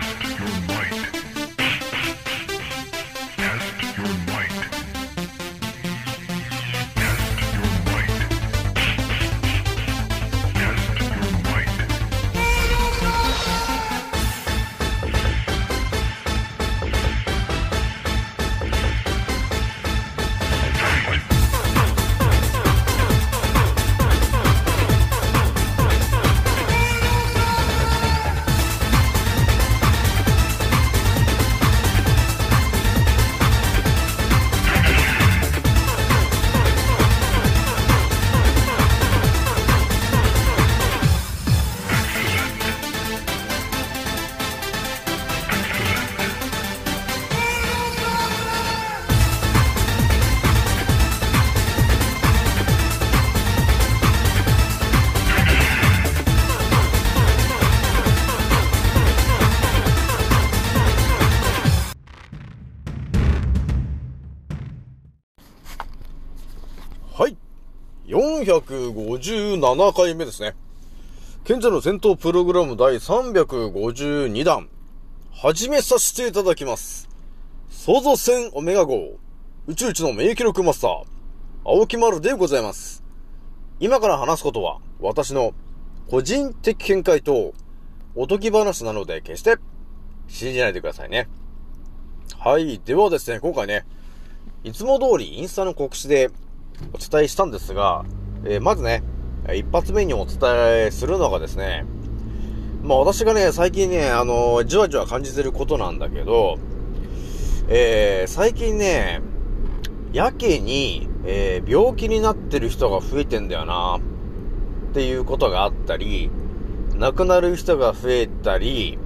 Test your might. 457回目ですね。賢者の戦闘プログラム第352弾。始めさせていただきます。創造戦オメガ号。宇宙一の名記録マスター。青木丸でございます。今から話すことは、私の個人的見解と、おとぎ話なので決して信じないでくださいね。はい。ではですね、今回ね、いつも通りインスタの告知でお伝えしたんですが、えーまずね、一発目にお伝えするのがですね、まあ私がね、最近ね、あのじわじわ感じてることなんだけど、えー最近ね、やけに、えー病気になってる人が増えてんだよな、っていうことがあったり、亡くなる人が増えたり、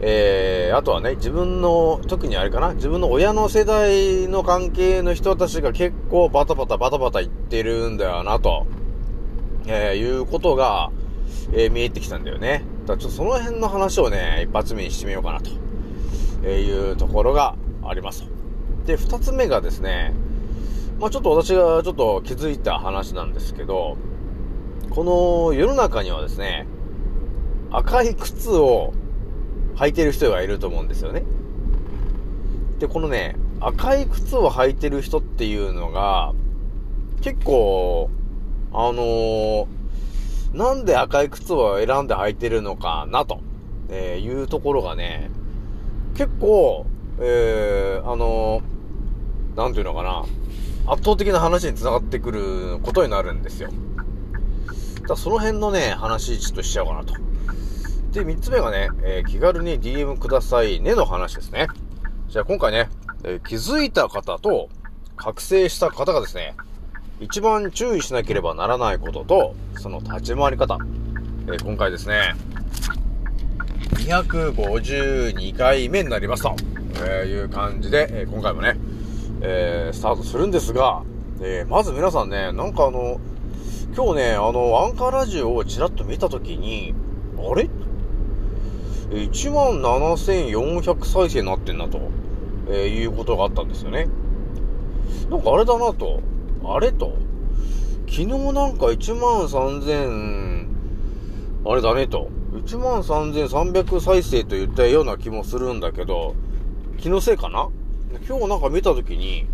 えー、あとはね、自分の、特にあれかな、自分の親の世代の関係の人たちが結構バタバタバタバタ言ってるんだよな、と、えー、いうことが、えー見えてきたんだよね。だからちょっとその辺の話をね、一発目にしてみようかな、とえいうところがあります。で、二つ目がですね、まあちょっと私がちょっと気づいた話なんですけど、この世の中にはですね、赤い靴を履いてる人がいると思うんですよね。で、このね、赤い靴を履いてる人っていうのが、結構、あのーなんで赤い靴を選んで履いてるのかな、と、えいうところがね、結構、えー、あのーなんていうのかな、圧倒的な話に繋がってくることになるんですよ。だその辺のね、話ちょっとしちゃおうかなと。で、三つ目がね、えー気軽に DM くださいねの話ですね。じゃあ今回ね、えー気づいた方と覚醒した方がですね、一番注意しなければならないことと、その立ち回り方。えー今回ですね、252回目になりますと、えーいう感じで、えー今回もね、えースタートするんですが、えまず皆さんね、なんかあの、今日ね、あの、アンカーラジオをちらっと見たときに、あれ？1万7400再生になってんなと、えーいうことがあったんですよね。なんかあれだなと、あれと、昨日なんか1万3000、あれだねと、1万3300再生と言ったような気もするんだけど、気のせいかな？今日なんか見たときに、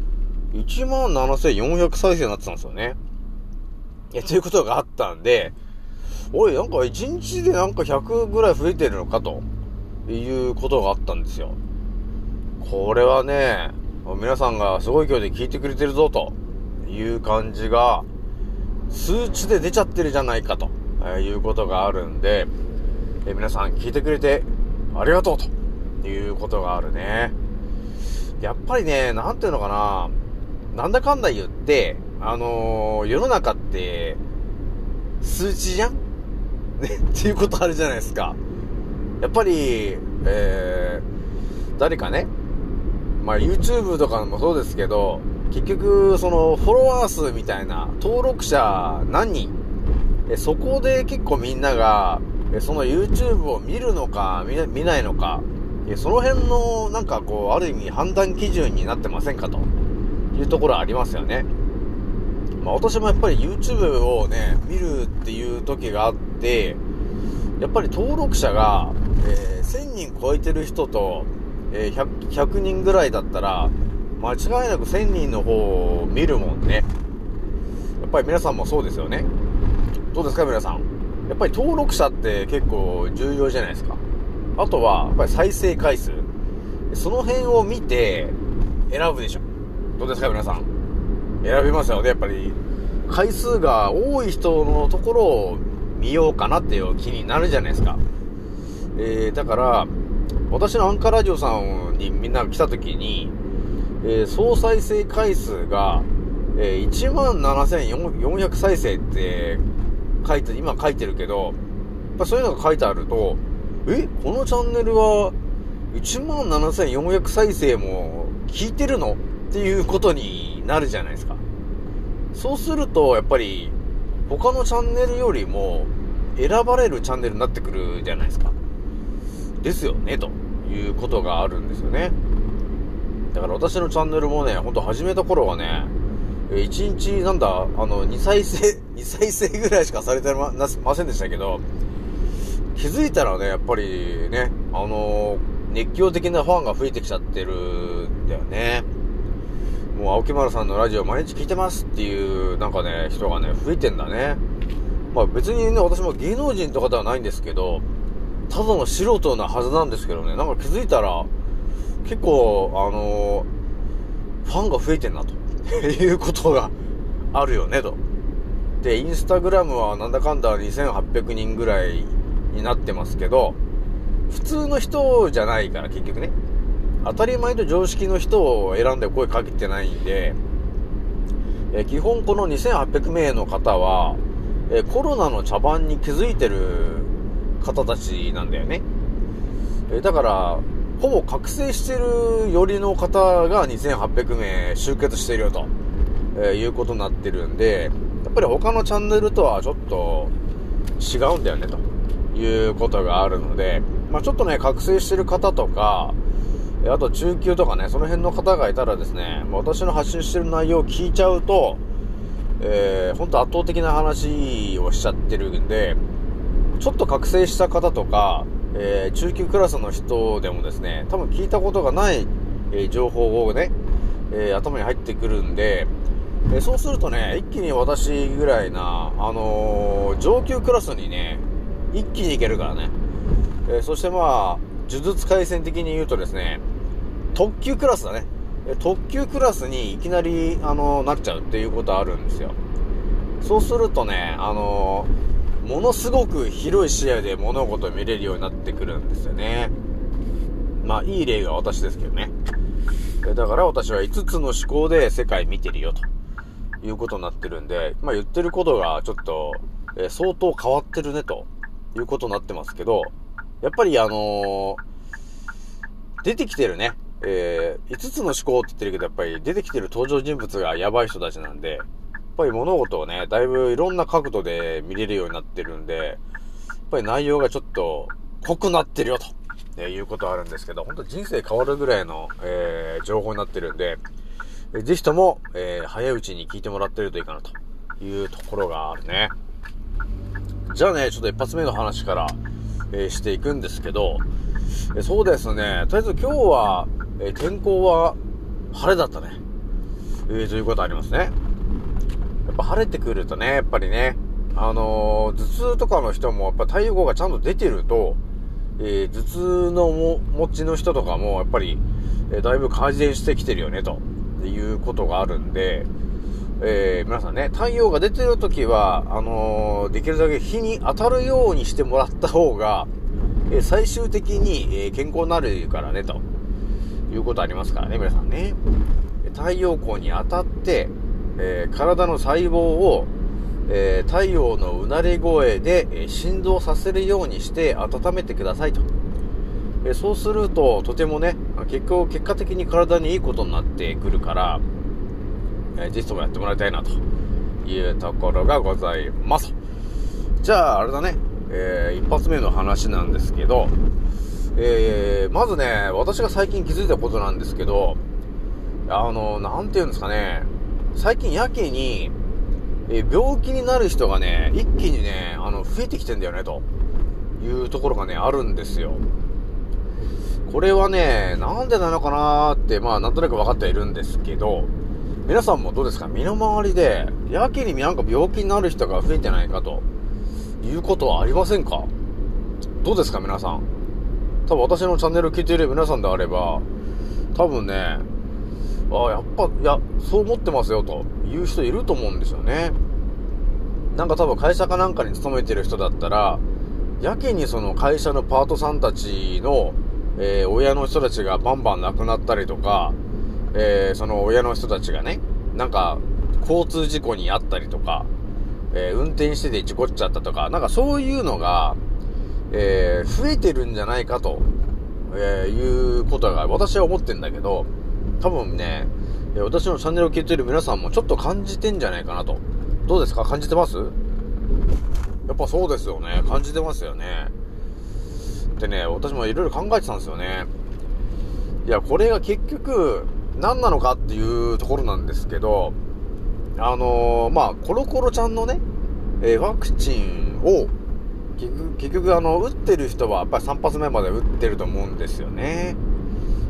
1万7400再生になってたんですよね。いや、ということがあったんで、おい、なんか1日でなんか100ぐらい増えてるのかと、いうことがあったんですよ。これはね、皆さんがすごい勢いで聞いてくれてるぞ、という感じが、数値で出ちゃってるじゃないかと、いうことがあるんで、え皆さん聞いてくれてありがとうということがあるね。やっぱりね、なんていうのかな、なんだかんだ言って、あのー世の中って、数値じゃん？ね、っていうことあるじゃないですか。やっぱり、えー、誰かね、まあ YouTube とかもそうですけど、結局、その、フォロワー数みたいな、登録者何人？えそこで結構みんなが、えその YouTube を見るのか、見な見ないのか、えその辺の、なんかこう、ある意味判断基準になってませんかというところありますよね。まあ私もやっぱり YouTube をね、見るっていう時があって、やっぱり登録者が、えー1000人超えてる人と、えー 100, 100人ぐらいだったら、間違いなく1000人の方を見るもんね。やっぱり皆さんもそうですよね。どうですか皆さん？やっぱり登録者って結構重要じゃないですか。あとは、やっぱり再生回数。その辺を見て選ぶでしょ。どうですか皆さん？選びますよね。やっぱり回数が多い人のところを見ようかなっていう気になるじゃないですか。えー、だから、私のアンカーラジオさんにみんな来た時に、えー総再生回数が、えー、17,400再生って書いて、今書いてるけど、やっそういうのが書いてあると、えこのチャンネルは17,400再生も聞いてるの？っていうことになるじゃないですか。そうすると、やっぱり、他のチャンネルよりも、選ばれるチャンネルになってくるじゃないですか。ですよね、ということがあるんですよね。だから私のチャンネルもね、ほんと始めた頃はね、1日、なんだ、あの、2再生、2再生ぐらいしかされてまませんでしたけど、気づいたらね、やっぱりね、あの熱狂的なファンが増えてきちゃってるんだよね。もう青木丸さんのラジオ毎日聞いてますっていう、なんかね、人がね、増えてんだね。まあ別にね、私も芸能人とかではないんですけど、ただの素人なはずなんですけどね、なんか気づいたら、結構、あのーファンが増えてんな、ということがあるよね、と。で、インスタグラムはなんだかんだ2800人ぐらいになってますけど、普通の人じゃないから、結局ね。当たり前と常識の人を選んで声かけてないんで、え基本この2800名の方は、えコロナの茶番に気づいてる方たちなんだよね。えだから、ほぼ覚醒してるよりの方が2800名集結しているよと、えいうことになってるんで、やっぱり他のチャンネルとはちょっと違うんだよねということがあるので、まあちょっとね、覚醒してる方とか、あと中級とかね、その辺の方がいたらですね、私の発信してる内容を聞いちゃうと、えー、ほんと圧倒的な話をしちゃってるんで、ちょっと覚醒した方とか、えー中級クラスの人でもですね、多分聞いたことがない、えー情報をね、えー頭に入ってくるんで、えそうするとね、一気に私ぐらいな、あの上級クラスにね、一気にいけるからね。えそしてまあ、呪術回戦的に言うとですね、特級クラスだね。特級クラスにいきなり、あのなっちゃうっていうことあるんですよ。そうするとね、あのものすごく広い視野で物事を見れるようになってくるんですよね。まあ、いい例が私ですけどね。だから私は5つの思考で世界見てるよ、ということになってるんで、まあ言ってることがちょっと、え相当変わってるね、ということになってますけど、やっぱりあのー出てきてるね、えー、5つの思考って言ってるけど、やっぱり出てきてる登場人物がやばい人たちなんで、やっぱり物事をね、だいぶいろんな角度で見れるようになってるんで、やっぱり内容がちょっと濃くなってるよと、えーいうことあるんですけど、本当人生変わるぐらいの、えー情報になってるんで、えーぜひとも、えー早いうちに聞いてもらってるといいかなというところがあるね。じゃあね、ちょっと一発目の話から、えーしていくんですけど、えそうですね、とりあえず今日は、えー天候は晴れだったね。えーということありますね。やっぱ晴れてくるとね、やっぱりね、あのー頭痛とかの人もやっぱ太陽光がちゃんと出てると、え頭痛のも持ちの人とかもやっぱり、えだいぶ改善してきてるよね、ということがあるんで、えー皆さんね、太陽が出てる時は、あのーできるだけ日に当たるようにしてもらった方が、えー最終的に、え健康になるからね、ということありますからね、皆さんね。太陽光に当たって、えー体の細胞を、えー太陽のうなり声で、えー振動させるようにして温めてくださいと。えそうすると、とてもね、結果、結果的に体にいいことになってくるから、えーぜひともやってもらいたいなというところがございます。じゃあ、あれだね、えー一発目の話なんですけど、えーまずね、私が最近気づいたことなんですけど、あの、なんて言うんですかね、最近やけに、えー病気になる人がね、一気にね、あの、増えてきてんだよね、というところがね、あるんですよ。これはね、なんでなのかなーって、まあ、なんとなく分かってはいるんですけど、皆さんもどうですか？身の回りで、やけになんか病気になる人が増えてないかと、いうことはありませんか？どうですか皆さん？多分私のチャンネル聞いている皆さんであれば、多分ね、ああ、やっぱ、いや、そう思ってますよという人いると思うんですよね。なんか多分会社かなんかに勤めてる人だったら、やけにその会社のパートさんたちの、えー親の人たちがバンバン亡くなったりとか、えーその親の人たちがね、なんか交通事故に遭ったりとか、えー運転してて事故っちゃったとか、なんかそういうのが、えー増えてるんじゃないかと、えーいうことが私は思ってんだけど、多分ね、私のチャンネルを聞いてる皆さんもちょっと感じてんじゃないかなと。どうですか？感じてます？やっぱそうですよね。感じてますよね。でね、私もいろいろ考えてたんですよね。いや、これが結局、何なのかっていうところなんですけど、あのーまあ、コロコロちゃんのね、えーワクチンを、結局、結局あの、打ってる人はやっぱり3発目まで打ってると思うんですよね。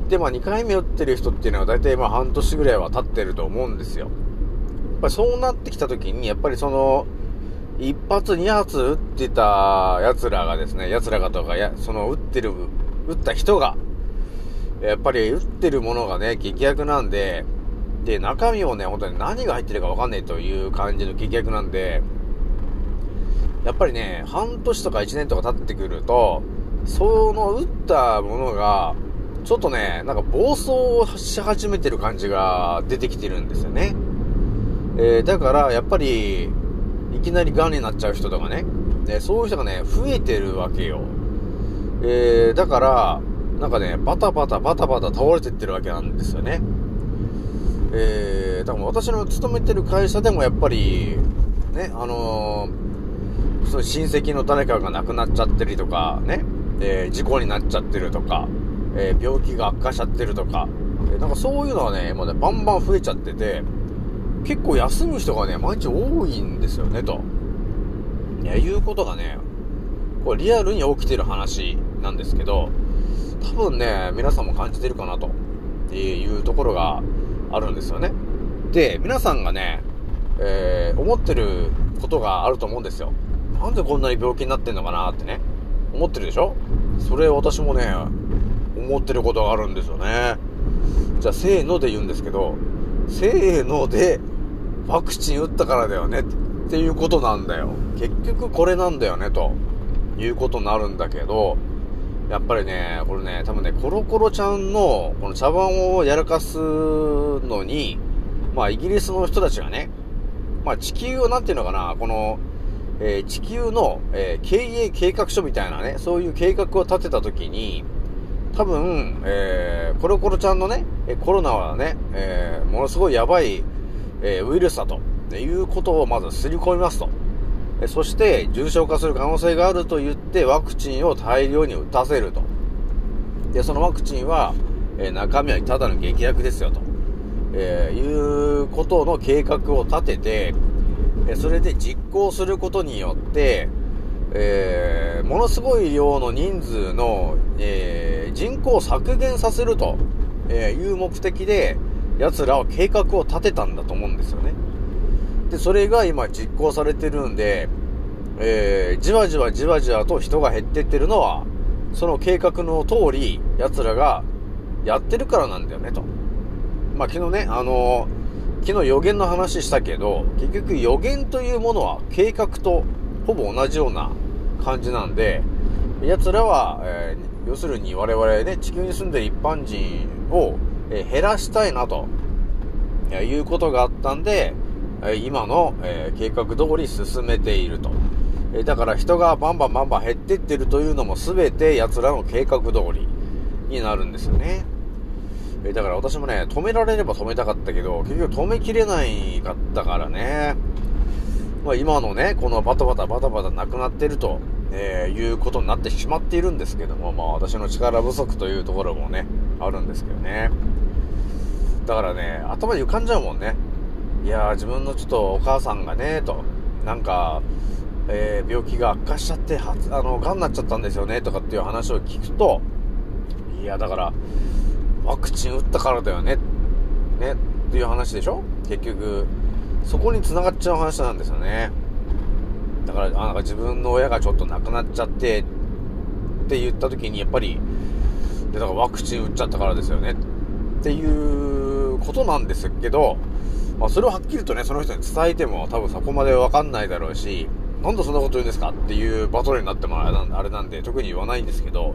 で、まあ、2回目打ってる人っていうのは大体まあ半年ぐらいは経ってると思うんですよ。やっぱりそうなってきた時に、やっぱりその、一発二発打ってた奴らがですね、奴らがとか、や、その打ってる、打った人が、やっぱり打ってるものがね、劇薬なんで、で、中身をね、本当に何が入ってるかわかんないという感じの劇薬なんで、やっぱりね、半年とか1年とか経ってくると、その打ったものが、ちょっとね、なんか暴走し始めてる感じが出てきてるんですよね。えーだから、やっぱり、いきなり癌になっちゃう人とかね、ねそういう人がね、増えてるわけよ。えーだから、なんかね、バタバタバタバタ倒れてってるわけなんですよね。えー、だから私の勤めてる会社でもやっぱり、ね、あのーそう親戚の誰かが亡くなっちゃってるとか、ね、えー事故になっちゃってるとか、えー病気が悪化しちゃってるとか、えーなんかそういうのはね、もうね、バンバン増えちゃってて、結構休む人がね、毎日多いんですよね、と。いや、いうことがね、これリアルに起きてる話なんですけど、多分ね、皆さんも感じてるかなというところがあるんですよね。で、皆さんがね、えー思ってることがあると思うんですよ。なんでこんなに病気になってんのかなってね、思ってるでしょ？それ私もね、思ってることがあるんですよね。じゃあ、せーので言うんですけど、せーので、ワクチン打ったからだよねっていうことなんだよ。結局これなんだよね、ということになるんだけど、やっぱりね、これね、多分ね、コロコロちゃんの、この茶番をやらかすのに、まあ、イギリスの人たちがね、まあ、地球を、なんていうのかな、この、えー地球の、えー経営計画書みたいなね、そういう計画を立てたときに、多分、えーコロコロちゃんのね、コロナはね、えーものすごいやばい、えーウイルスだと、いうことをまずすり込みますと。そして、重症化する可能性があると言って、ワクチンを大量に打たせると。で、そのワクチンは、えー中身はただの劇薬ですよと。えーいうことの計画を立てて、えそれで実行することによって、えーものすごい量の人数の、えー人口を削減させると、いう目的で、奴らは計画を立てたんだと思うんですよね。で、それが今実行されてるんで、えーじわじわじわじわと人が減ってってるのは、その計画の通り、奴らがやってるからなんだよね、と。まあ、昨日ね、あのー昨日予言の話したけど、結局予言というものは計画とほぼ同じような感じなんで、奴らは、えー要するに我々ね、地球に住んでる一般人を、えー減らしたいなと、えーいうことがあったんで、え今の、え計画通り進めていると。えだから人がバンバンバンバン減ってってるというのも全て奴らの計画通りになるんですよね。えだから私もね、止められれば止めたかったけど、結局止めきれないかったからね。まあ今のね、このバタバタバタバタなくなってると、えーいうことになってしまっているんですけども、まあ私の力不足というところもね、あるんですけどね。だからね、頭に浮かんじゃうもんね。いやー自分のちょっとお母さんがね、と、なんか、えー病気が悪化しちゃって、はあの、癌になっちゃったんですよね、とかっていう話を聞くと、いや、だから、ワクチン打ったからだよね。ね。っていう話でしょ？結局、そこに繋がっちゃう話なんですよね。だから、あなんか自分の親がちょっと亡くなっちゃって、って言った時に、やっぱり、で、だからワクチン打っちゃったからですよね。っていうことなんですけど、まあ、それをはっきりとね、その人に伝えても多分そこまでわかんないだろうし、なんでそんなこと言うんですか？っていうバトルになってもあれなんあれなんで特に言わないんですけど、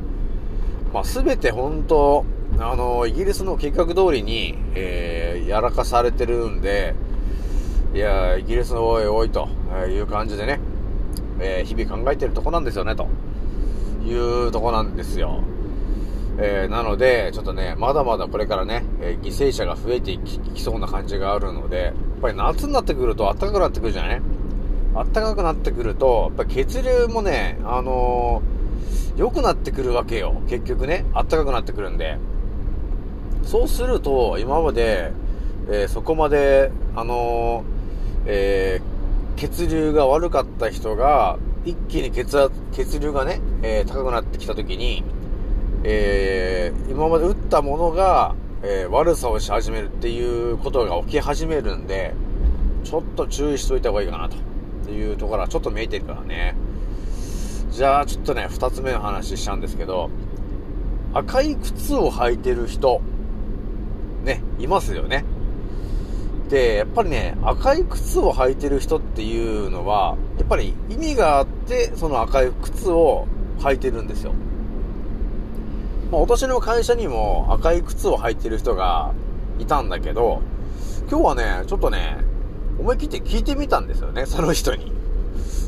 まあ、すべて本当、あの、イギリスの計画通りに、えー、やらかされてるんで、いや、イギリスのおいおいという感じでね、えー、日々考えてるとこなんですよね、というとこなんですよ。えー、なので、ちょっとね、まだまだこれからね、えー、犠牲者が増えていきそうな感じがあるので、やっぱり夏になってくると暖かくなってくるじゃない？暖かくなってくると、やっぱ血流もね、あのー、良くなってくるわけよ。結局ね、暖かくなってくるんで。そうすると、今まで、えー、そこまで、あのえ血流が悪かった人が、一気に血圧、血流がね、え高くなってきたときに、えー、今まで打ったものが、え、悪さをし始めるっていうことが起き始めるんで、ちょっと注意しといた方がいいかなと。いうところはちょっと見えてるからね。じゃあ、ちょっとね、二つ目の話しちゃうんですけど、赤い靴を履いてる人、ね、いますよね。で、やっぱりね、赤い靴を履いてる人っていうのは、やっぱり意味があって、その赤い靴を履いてるんですよ。まあ、私の会社にも赤い靴を履いてる人がいたんだけど、今日はね、ちょっとね、思い切って聞いてみたんですよね、その人に。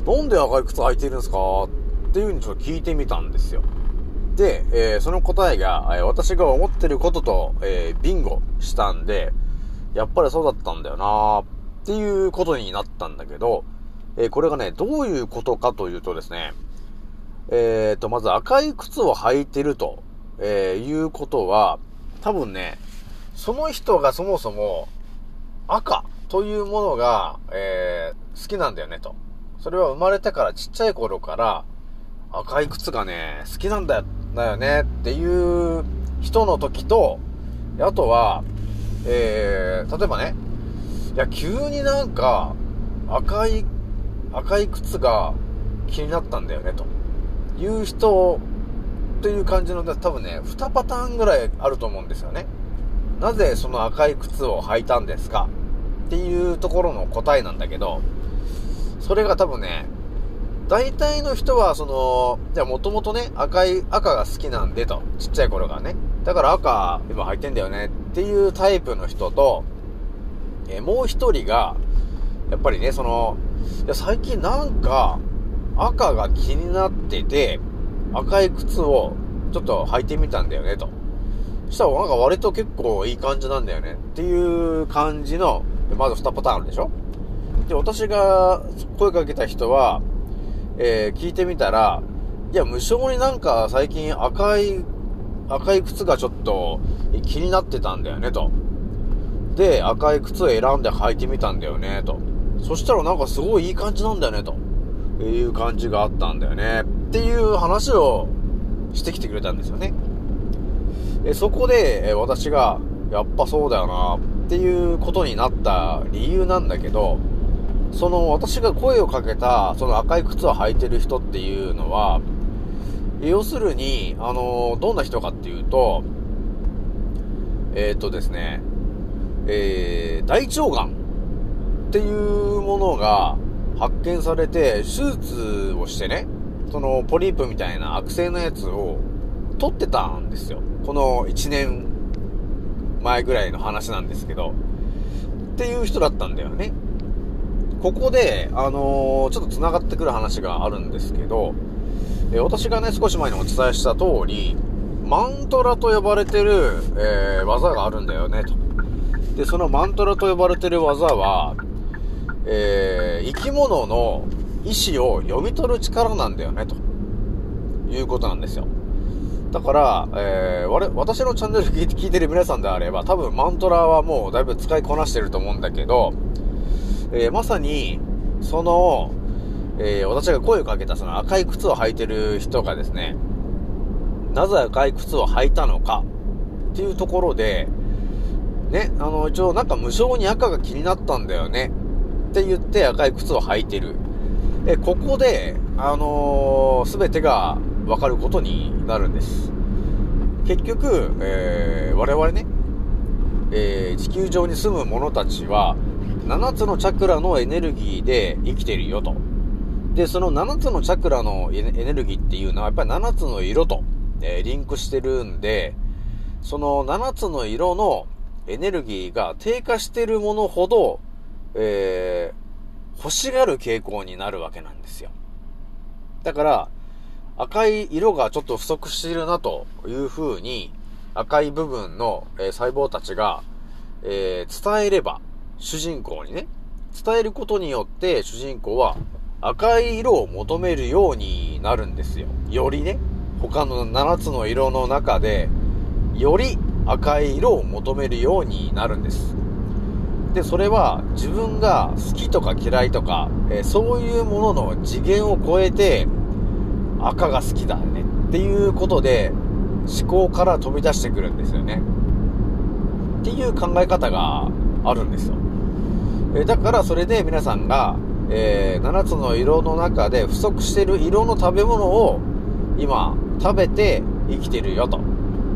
なんで赤い靴履いてるんですかっていう風にちょっと聞いてみたんですよ。で、えー、その答えが、えー、私が思ってることと、えー、ビンゴしたんで、やっぱりそうだったんだよなっていうことになったんだけど、えこれがね、どういうことかというとですね、えっ、と、まず赤い靴を履いてるとえー、いうことは、多分ね、その人がそもそも赤というものが、えー、好きなんだよねと。それは生まれてからちっちゃい頃から赤い靴がね、好きなんだよ、だよねっていう人の時と、あとは、えー、例えばね、いや、急になんか赤い、赤い靴が気になったんだよねという人という感じの、多分ね、2パターンぐらいあると思うんですよね。なぜその赤い靴を履いたんですかっていうところの答えなんだけど、それが多分ね、大体の人は、その、じゃあもともとね、赤い、赤が好きなんでと、ちっちゃい頃がね。だから赤、今履いてんだよねっていうタイプの人と、えもう一人が、やっぱりね、その、いや最近なんか、赤が気になってて、赤い靴をちょっと履いてみたんだよね、と。そしたらなんか割と結構いい感じなんだよねっていう感じの、まず2パターンあるでしょで、私が声かけた人は、えー、聞いてみたら、いや、無償になんか最近赤い、赤い靴がちょっと気になってたんだよね、と。で、赤い靴を選んで履いてみたんだよね、と。そしたらなんかすごいいい感じなんだよね、と。いう感じがあったんだよね。っていう話をしてきてくれたんですよね。えそこで、え私が、やっぱそうだよな、っていうことになった理由なんだけど、その私が声をかけた、その赤い靴を履いてる人っていうのは、要するに、あの、どんな人かっていうと、えっ、ー、とですね、えー、大腸がんっていうものが発見されて、手術をしてね、そのポリープみたいな悪性のやつを取ってたんですよ。この1年前ぐらいの話なんですけど、っていう人だったんだよね。ここで、あのー、ちょっと繋がってくる話があるんですけど、え私がね、少し前にお伝えした通り、マントラと呼ばれてる、えー、技があるんだよね、と。で、そのマントラと呼ばれてる技は、えー、生き物の意思を読み取る力なんだよね、ということなんですよ。だから、えー、私のチャンネル聞いてる皆さんであれば、多分マントラはもうだいぶ使いこなしてると思うんだけど、えー、まさに、その、えー、私が声をかけたその赤い靴を履いてる人がですね、なぜ赤い靴を履いたのかっていうところで、ね、あの、一応なんか無性に赤が気になったんだよねって言って赤い靴を履いてる。え、ここで、あのすべてがわかることになるんです。結局、えー、我々ね、えー、地球上に住む者たちは、7つのチャクラのエネルギーで生きてるよと。で、その7つのチャクラのエネルギーっていうのは、やっぱり7つの色と、えーリンクしてるんで、その7つの色のエネルギーが低下してるものほど、えー、欲しがる傾向になるわけなんですよ。だから、赤い色がちょっと不足しているなという風に、赤い部分の、えー細胞たちが、えー伝えれば、主人公にね、伝えることによって主人公は赤い色を求めるようになるんですよ。よりね、他の7つの色の中で、より赤い色を求めるようになるんです。で、それは自分が好きとか嫌いとか、えそういうものの次元を超えて、赤が好きだねっていうことで思考から飛び出してくるんですよね。っていう考え方があるんですよ。えだからそれで皆さんが、えー7つの色の中で不足してる色の食べ物を今食べて生きてるよと。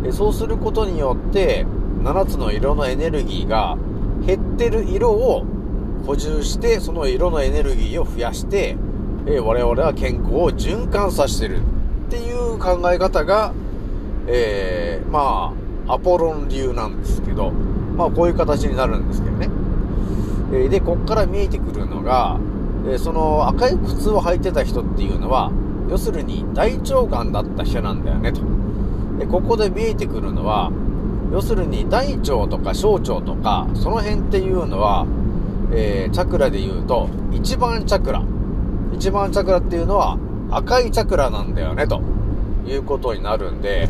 えそうすることによって7つの色のエネルギーが減ってる色を補充してその色のエネルギーを増やして、え我々は健康を循環させてるっていう考え方が、えーまあ、アポロン流なんですけど、まあこういう形になるんですけどね。えで、こっから見えてくるのが、えその赤い靴を履いてた人っていうのは、要するに大腸がんだった人なんだよねと。で、ここで見えてくるのは、要するに大腸とか小腸とか、その辺っていうのは、えーチャクラで言うと、一番チャクラ。一番チャクラっていうのは赤いチャクラなんだよね、ということになるんで、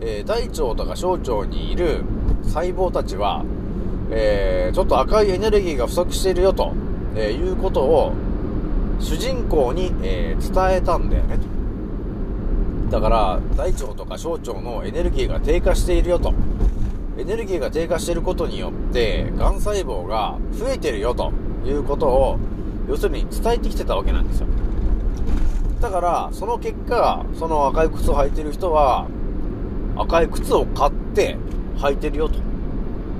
えー大腸とか小腸にいる細胞たちは、えーちょっと赤いエネルギーが不足しているよと、えーいうことを主人公に、えー伝えたんだよねと。だから、大腸とか小腸のエネルギーが低下しているよと。エネルギーが低下していることによって、癌細胞が増えてるよということを、要するに伝えてきてたわけなんですよ。だから、その結果、その赤い靴を履いてる人は、赤い靴を買って履いてるよと。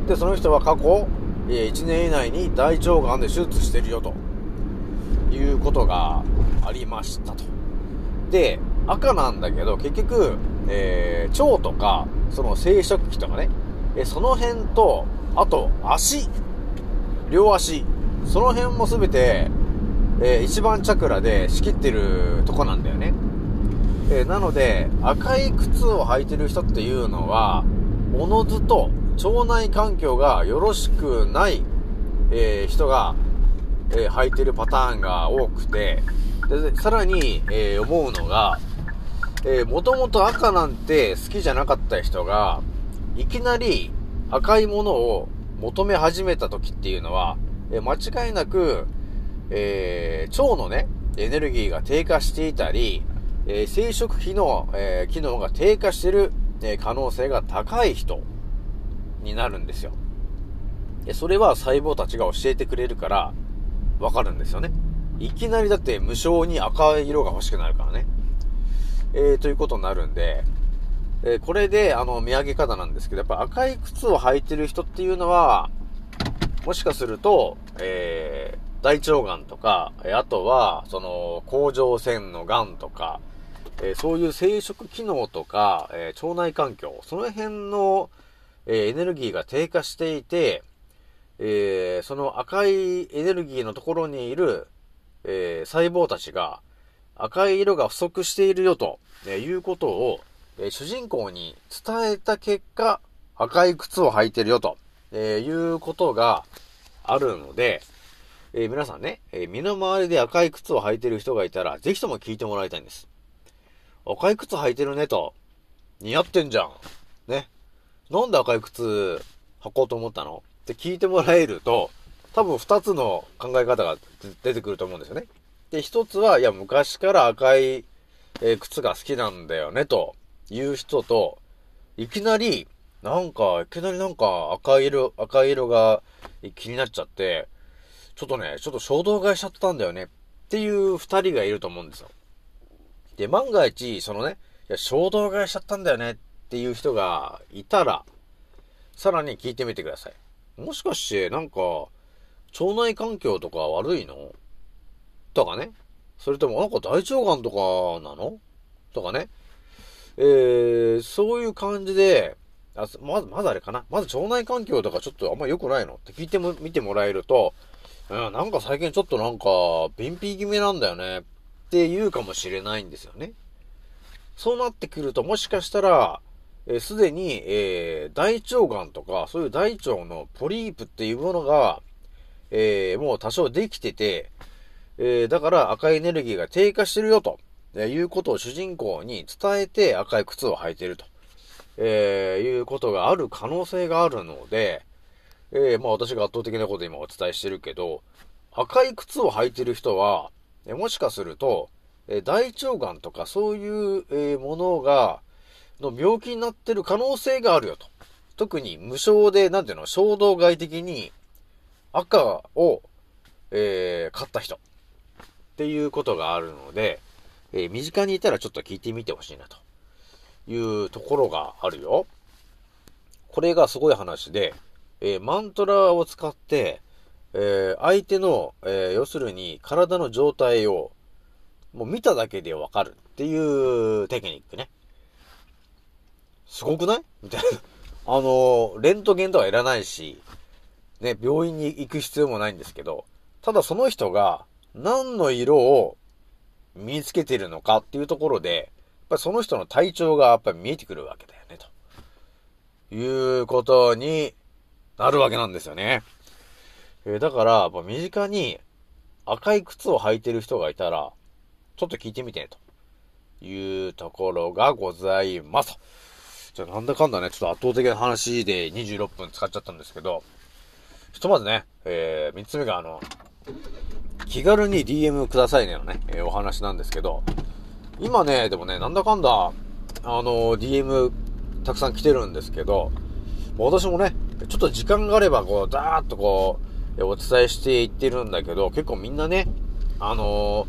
で、その人は過去、え1年以内に大腸がんで手術してるよと。いうことがありましたと。で、赤なんだけど、結局、えー腸とか、その生殖器とかね、えその辺と、あと、足、両足、その辺もすべて、えー一番チャクラで仕切ってるとこなんだよね。えーなので、赤い靴を履いてる人っていうのは、おのずと腸内環境がよろしくない、えー人が、えー履いてるパターンが多くて、で、さらに、えー思うのが、えー、もともと赤なんて好きじゃなかった人が、いきなり赤いものを求め始めた時っていうのは、えー間違いなく、えー腸のね、エネルギーが低下していたり、えー生殖機能、えー機能が低下してる、えー可能性が高い人。になるんですよ。えそれは細胞たちが教えてくれるから、わかるんですよね。いきなりだって無性に赤い色が欲しくなるからね。えー、ということになるんで、えーこれで、あの、見上げ方なんですけど、やっぱ赤い靴を履いてる人っていうのは、もしかすると、えー、大腸がんとか、あとは、その、甲状腺のがんとか、えそういう生殖機能とか、え腸内環境、その辺の、えエネルギーが低下していて、えーその赤いエネルギーのところにいる、えー細胞たちが赤い色が不足しているよと、えいうことを、え主人公に伝えた結果、赤い靴を履いてるよと、えいうことがあるので、えー皆さんね、え身の回りで赤い靴を履いてる人がいたら、ぜひとも聞いてもらいたいんです。赤い靴履いてるねと。似合ってんじゃん。なんで赤い靴履こうと思ったの？って聞いてもらえると、多分二つの考え方が出てくると思うんですよね。で、一つは、いや、昔から赤い、え靴が好きなんだよね、という人と、いきなり、なんか、いきなりなんか赤色、赤色が気になっちゃって、ちょっとね、ちょっと衝動買いしちゃったんだよねっていう二人がいると思うんですよ。で、万が一、そのね、いや、衝動買いしちゃったんだよねっっていう人がいたら、さらに聞いてみてください。もしかして、なんか、腸内環境とか悪いの？とかね。それとも、なんか大腸がんとかなの？とかね。えー、そういう感じで、あまず、まずあれかな？まず腸内環境とかちょっとあんま良くないの？って聞いても、見てもらえると、うん、なんか最近ちょっとなんか、便秘気味なんだよね。って言うかもしれないんですよね。そうなってくると、もしかしたら、すでに、えー大腸がんとか、そういう大腸のポリープっていうものが、えーもう多少できてて、えーだから赤いエネルギーが低下してるよと、えいうことを主人公に伝えて赤い靴を履いてると、えーいうことがある可能性があるので、えーまあ私が圧倒的なこと今お伝えしてるけど、赤い靴を履いてる人は、えもしかすると、えー大腸がんとかそういう、えものが、の病気になってる可能性があるよと。特に無償で、なんていうの、衝動外的に赤を、えー買った人っていうことがあるので、えー身近にいたらちょっと聞いてみてほしいなというところがあるよ。これがすごい話で、えーマントラを使って、えー相手の、えー要するに体の状態をもう見ただけでわかるっていうテクニックね。すごくない？みたいな。あの、レントゲンとかいらないし、ね、病院に行く必要もないんですけど、ただその人が何の色を身につけてるのかっていうところで、やっぱりその人の体調がやっぱり見えてくるわけだよね、ということになるわけなんですよね。えーだから、やっぱ身近に赤い靴を履いてる人がいたら、ちょっと聞いてみて、というところがございます。じゃあなんだかんだね、ちょっと圧倒的な話で26分使っちゃったんですけど、ひとまずね、えー、3つ目があの、気軽に DM くださいねのね、えーお話なんですけど、今ね、でもね、なんだかんだ、あの、DM たくさん来てるんですけど、も私もね、ちょっと時間があれば、こう、ダーッとこう、お伝えしていってるんだけど、結構みんなね、あの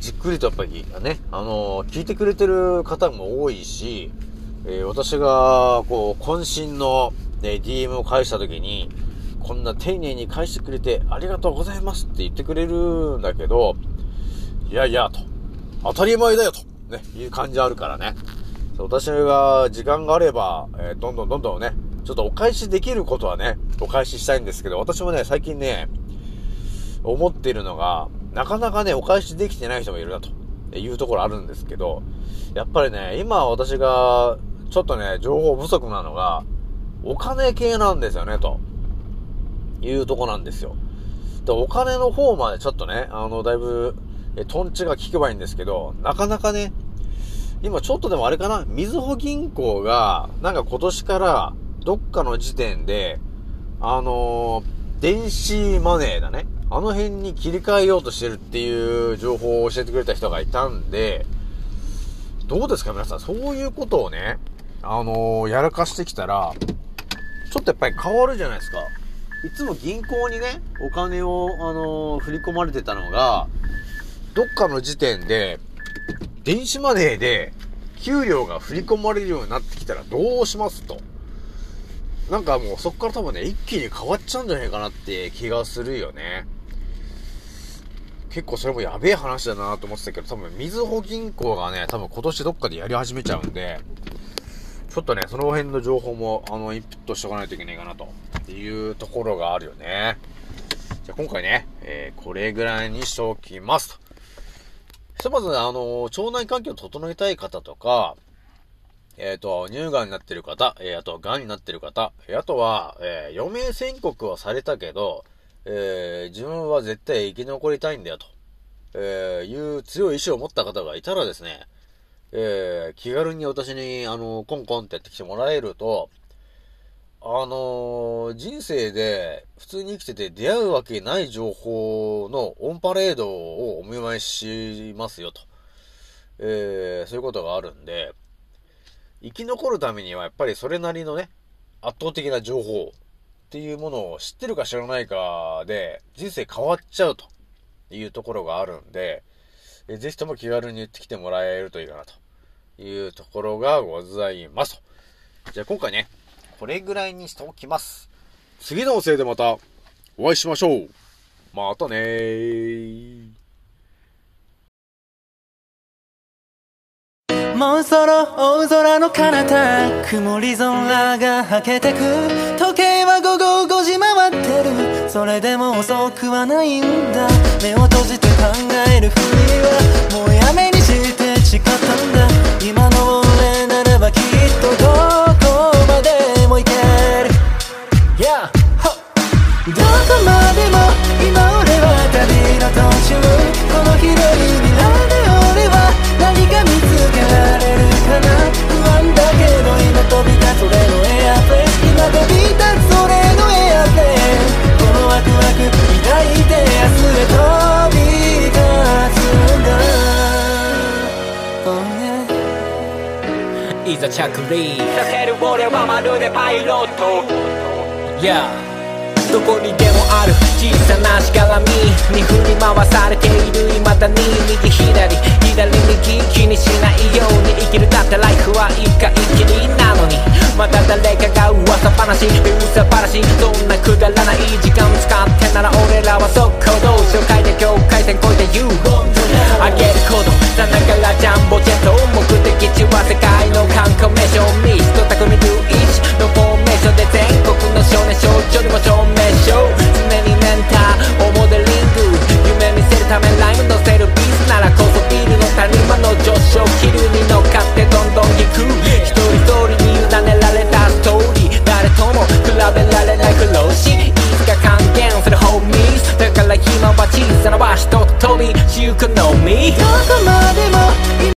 じっくりとやっぱりね、あの聞いてくれてる方も多いし、えー私が、こう、渾身の、ね、DM を返した時に、こんな丁寧に返してくれてありがとうございますって言ってくれるんだけど、いやいや、と。当たり前だよ、と。ね、いう感じあるからね。私が時間があれば、えーどんどんどんどんね、ちょっとお返しできることはね、お返ししたいんですけど、私もね、最近ね、思っているのが、なかなかね、お返しできてない人もいるな、というところあるんですけど、やっぱりね、今私が、ちょっとね、情報不足なのが、お金系なんですよね、というとこなんですよ。で、お金の方までちょっとね、あの、だいぶ、え、トンチが効けばいいんですけど、なかなかね、今ちょっとでもあれかな、みずほ銀行が、なんか今年から、どっかの時点で、あのー電子マネーだね。あの辺に切り替えようとしてるっていう情報を教えてくれた人がいたんで、どうですか皆さん、そういうことをね、あのーやらかしてきたら、ちょっとやっぱり変わるじゃないですか。いつも銀行にね、お金を、あのー振り込まれてたのが、どっかの時点で、電子マネーで、給料が振り込まれるようになってきたらどうしますと。なんかもうそこから多分ね、一気に変わっちゃうんじゃないかなって気がするよね。結構それもやべえ話だなと思ってたけど、多分、みずほ銀行がね、多分今年どっかでやり始めちゃうんで、ちょっとね、その辺の情報も、あの、インプットしとかないといけないかなというところがあるよね。じゃ今回ね、えー、これぐらいにしておきますと。ひとまずね、あの、腸内環境を整えたい方とか、えっ、と、乳がんになってる方、えーあと、癌になってる方、えーあとは、えー余命宣告はされたけど、えー自分は絶対生き残りたいんだよと、えいう強い意志を持った方がいたらですね、えー気軽に私に、あの、コンコンってやってきてもらえると、あのー人生で普通に生きてて出会うわけない情報のオンパレードをお見舞いしますよと。えーそういうことがあるんで、生き残るためにはやっぱりそれなりのね、圧倒的な情報っていうものを知ってるか知らないかで人生変わっちゃうというところがあるんで、えぜひとも気軽に言ってきてもらえるといいかなというところがございます。じゃあ今回ね、これぐらいにしておきます。次のおせいでまたお会いしましょう。またねー。もうそろ大空の彼方曇り空がはけてく時計は午後5時回ってるそれでも遅くはないんだ。目を閉じて考えるふりはもうやめにして誓ったんだ。今の俺ならばきっとどこまでも行ける。Yeah! どこまでもいざ着陸させる俺はまるでパイロット Yeah. どこにでもある小さなしがらみ。に振り回されている未だに。右左。左右気にしないように生きるだってライフは一回きりなのに。また誰かが噂話噂話そんなくだらない。時間使ってなら俺らは速攻動紹介で境界線越えて You あげることさながらジャンボジェット目的地は世界の観光名所ミスト匠ルイチのフォーメーションで全国の少年少女にも証明しよう常にメンターをモデリング夢見せるためライム乗せる。上昇気流に乗っかってどんどん行く。一人一人に委ねられたストーリー。誰とも比べられない苦労しいつか還元するホーミーだから今は小さな場所と飛びしゆくのみ。どこまでも